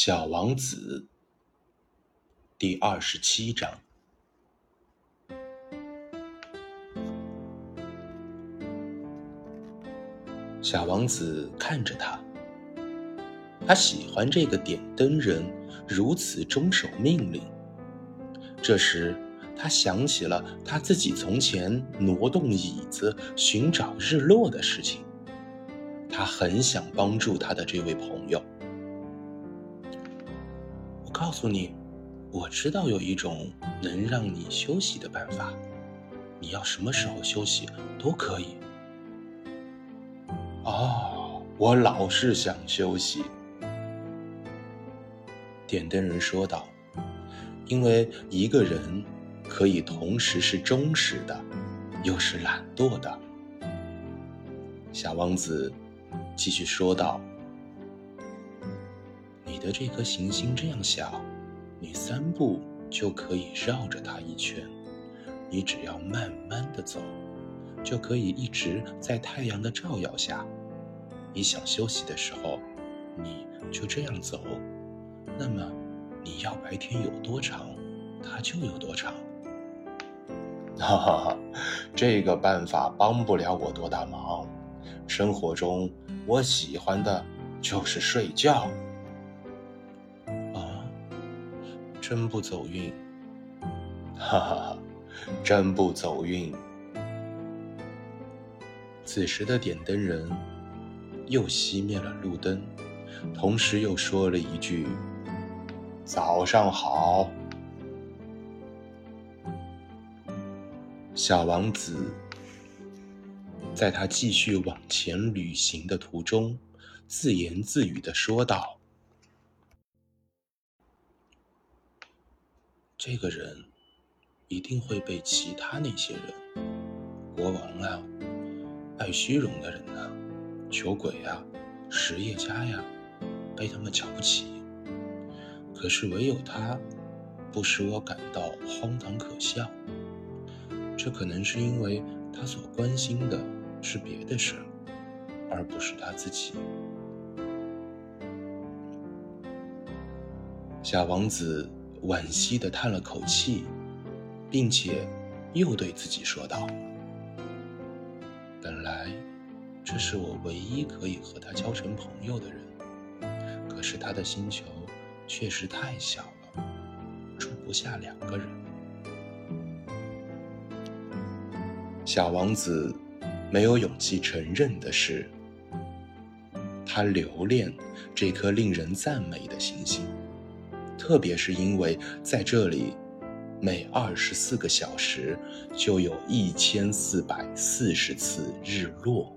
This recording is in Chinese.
小王子第二十七章。小王子看着他，他喜欢这个点灯人如此忠守命令。这时，他想起了他自己从前挪动椅子寻找日落的事情。他很想帮助他的这位朋友。告诉你，我知道有一种能让你休息的办法。你要什么时候休息都可以。哦，我老是想休息。点灯人说道：“因为一个人可以同时是忠实的，又是懒惰的。”小王子。继续说道：“你的这颗行星这样小，你三步就可以绕着它一圈。你只要慢慢的走，就可以一直在太阳的照耀下。你想休息的时候，你就这样走。那么，你要白天有多长，它就有多长。哈哈哈，这个办法帮不了我多大忙。生活中。”我喜欢的就是睡觉。真不走运！哈哈哈，真不走运！此时的点灯人又熄灭了路灯，同时又说了一句：“早上好。”小王子。在他继续往前旅行的途中，自言自语的说道：“这个人一定会被其他那些人，国王啊，爱虚荣的人呐，酒鬼啊，实业家呀，被他们瞧不起。可是唯有他，不使我感到荒唐可笑。这可能是因为他所关心的。”是别的事，而不是他自己。小王子惋惜的叹了口气，并且又对自己说道：“本来这是我唯一可以和他交成朋友的人，可是他的星球确实太小了，住不下两个人。”小王子。没有勇气承认的是，他留恋这颗令人赞美的行星，特别是因为在这里，每二十四个小时就有一千四百四十次日落。